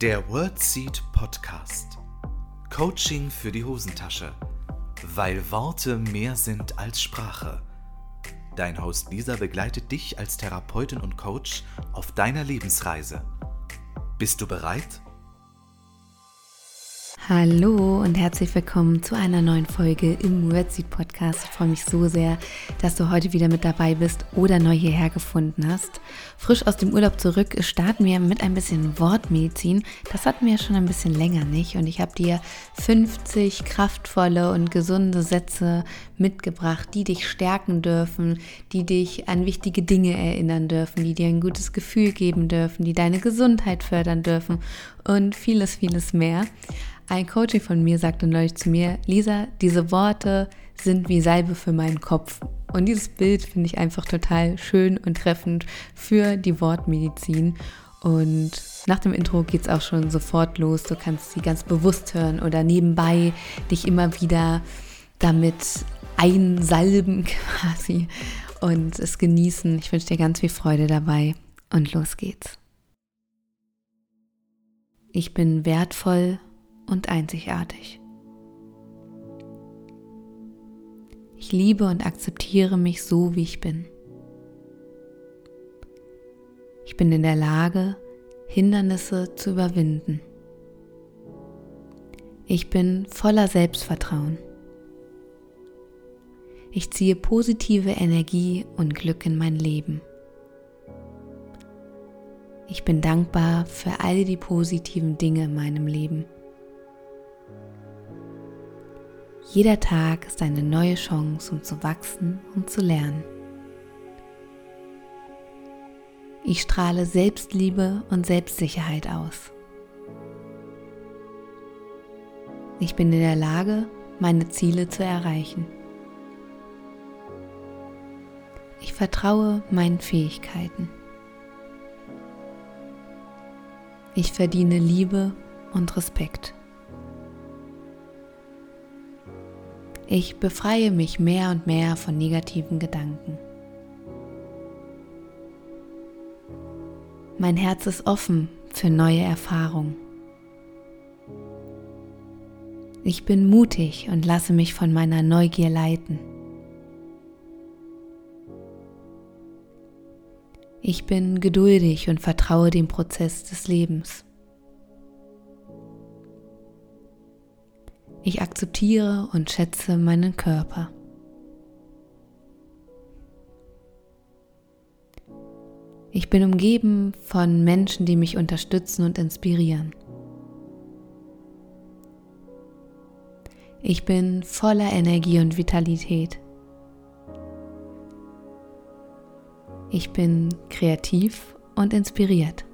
Der WordSeed Podcast. Coaching für die Hosentasche. Weil Worte mehr sind als Sprache. Dein Host Lisa begleitet dich als Therapeutin und Coach auf deiner Lebensreise. Bist du bereit? Hallo und herzlich willkommen zu einer neuen Folge im Wordseed Podcast. Ich freue mich so sehr, dass du heute wieder mit dabei bist oder neu hierher gefunden hast. Frisch aus dem Urlaub zurück starten wir mit ein bisschen Wortmedizin. Das hatten wir ja schon ein bisschen länger nicht und ich habe dir 50 kraftvolle und gesunde Sätze mitgebracht, die dich stärken dürfen, die dich an wichtige Dinge erinnern dürfen, die dir ein gutes Gefühl geben dürfen, die deine Gesundheit fördern dürfen und vieles, vieles mehr. Ein Coaching von mir sagte neulich zu mir, Lisa, diese Worte sind wie Salbe für meinen Kopf. Und dieses Bild finde ich einfach total schön und treffend für die Wortmedizin. Und nach dem Intro geht es auch schon sofort los. Du kannst sie ganz bewusst hören oder nebenbei dich immer wieder damit einsalben quasi und es genießen. Ich wünsche dir ganz viel Freude dabei und los geht's. Ich bin wertvoll und einzigartig. Ich liebe und akzeptiere mich so, wie ich bin. Ich bin in der Lage, Hindernisse zu überwinden. Ich bin voller Selbstvertrauen. Ich ziehe positive Energie und Glück in mein Leben. Ich bin dankbar für all die positiven Dinge in meinem Leben. Jeder Tag ist eine neue Chance, um zu wachsen und zu lernen. Ich strahle Selbstliebe und Selbstsicherheit aus. Ich bin in der Lage, meine Ziele zu erreichen. Ich vertraue meinen Fähigkeiten. Ich verdiene Liebe und Respekt. Ich befreie mich mehr und mehr von negativen Gedanken. Mein Herz ist offen für neue Erfahrungen. Ich bin mutig und lasse mich von meiner Neugier leiten. Ich bin geduldig und vertraue dem Prozess des Lebens. Ich akzeptiere und schätze meinen Körper. Ich bin umgeben von Menschen, die mich unterstützen und inspirieren. Ich bin voller Energie und Vitalität. Ich bin kreativ und inspiriert.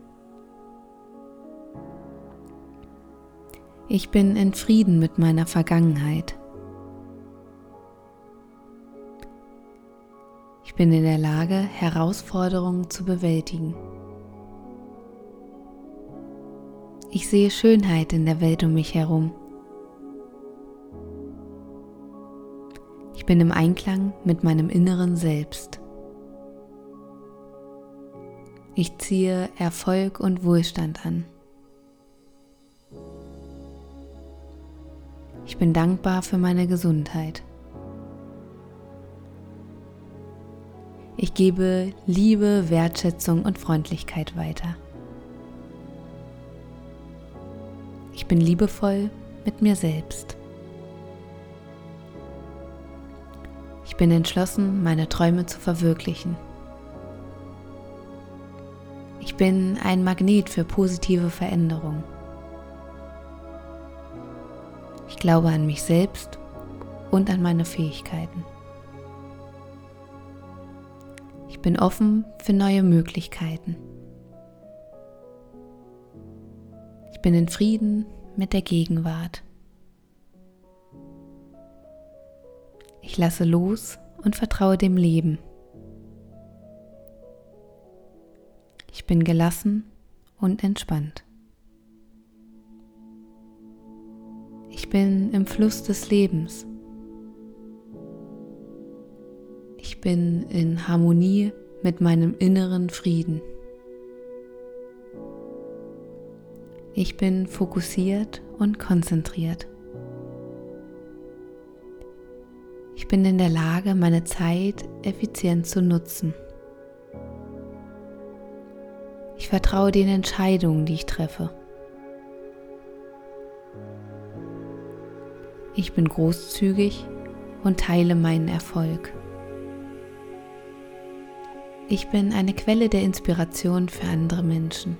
Ich bin in Frieden mit meiner Vergangenheit. Ich bin in der Lage, Herausforderungen zu bewältigen. Ich sehe Schönheit in der Welt um mich herum. Ich bin im Einklang mit meinem inneren Selbst. Ich ziehe Erfolg und Wohlstand an. Ich bin dankbar für meine Gesundheit. Ich gebe Liebe, Wertschätzung und Freundlichkeit weiter. Ich bin liebevoll mit mir selbst. Ich bin entschlossen, meine Träume zu verwirklichen. Ich bin ein Magnet für positive Veränderung. Ich glaube an mich selbst und an meine Fähigkeiten. Ich bin offen für neue Möglichkeiten. Ich bin in Frieden mit der Gegenwart. Ich lasse los und vertraue dem Leben. Ich bin gelassen und entspannt. Bin im Fluss des Lebens. Ich bin in Harmonie mit meinem inneren Frieden. Ich bin fokussiert und konzentriert. Ich bin in der Lage, meine Zeit effizient zu nutzen. Ich vertraue den Entscheidungen, die ich treffe. Ich bin großzügig und teile meinen Erfolg. Ich bin eine Quelle der Inspiration für andere Menschen.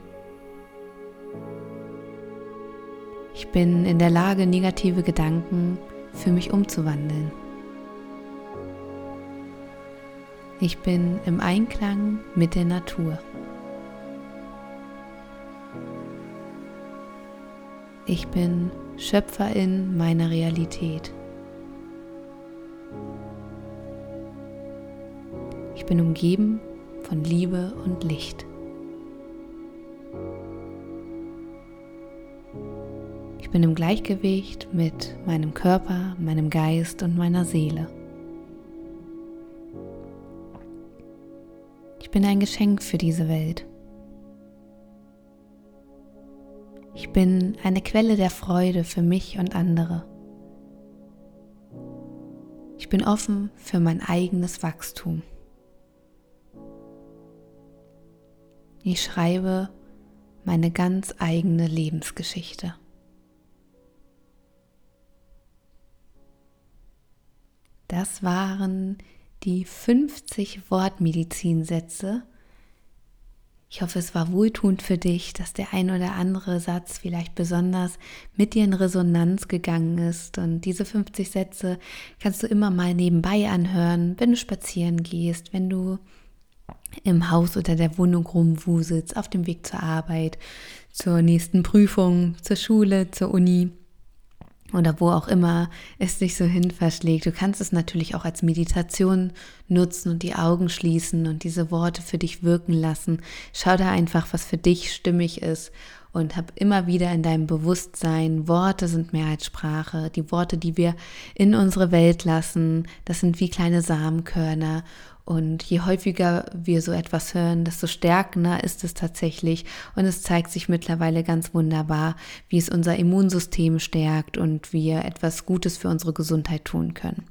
Ich bin in der Lage, negative Gedanken für mich umzuwandeln. Ich bin im Einklang mit der Natur. Ich bin Schöpferin meiner Realität. Ich bin umgeben von Liebe und Licht. Ich bin im Gleichgewicht mit meinem Körper, meinem Geist und meiner Seele. Ich bin ein Geschenk für diese Welt. Bin eine Quelle der Freude für mich und andere. Ich bin offen für mein eigenes Wachstum. Ich schreibe meine ganz eigene Lebensgeschichte. Das waren die 50 Wortmedizinsätze, ich hoffe, es war wohltuend für dich, dass der ein oder andere Satz vielleicht besonders mit dir in Resonanz gegangen ist. Und diese 50 Sätze kannst du immer mal nebenbei anhören, wenn du spazieren gehst, wenn du im Haus oder der Wohnung rumwuselst, auf dem Weg zur Arbeit, zur nächsten Prüfung, zur Schule, zur Uni oder wo auch immer es dich so hin verschlägt. Du kannst es natürlich auch als Meditation nutzen und die Augen schließen und diese Worte für dich wirken lassen. Schau da einfach, was für dich stimmig ist und hab immer wieder in deinem Bewusstsein, Worte sind mehr als Sprache. Die Worte, die wir in unsere Welt lassen, das sind wie kleine Samenkörner und je häufiger wir so etwas hören, desto stärkender ist es tatsächlich. Und es zeigt sich mittlerweile ganz wunderbar, wie es unser Immunsystem stärkt und wir etwas Gutes für unsere Gesundheit tun können.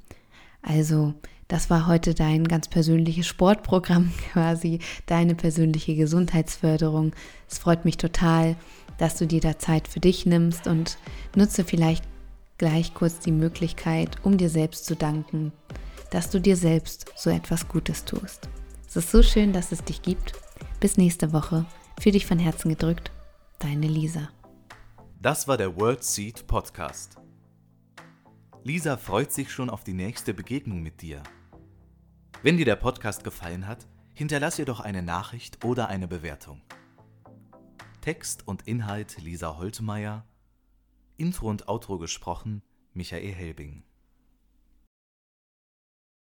Also, das war heute dein ganz persönliches Sportprogramm quasi, deine persönliche Gesundheitsförderung. Es freut mich total, dass du dir da Zeit für dich nimmst und nutze vielleicht gleich kurz die Möglichkeit, um dir selbst zu danken dass du dir selbst so etwas Gutes tust. Es ist so schön, dass es dich gibt. Bis nächste Woche. Für dich von Herzen gedrückt, deine Lisa. Das war der World Seed Podcast. Lisa freut sich schon auf die nächste Begegnung mit dir. Wenn dir der Podcast gefallen hat, hinterlass ihr doch eine Nachricht oder eine Bewertung. Text und Inhalt Lisa Holtmeier, Intro und Outro gesprochen Michael Helbing.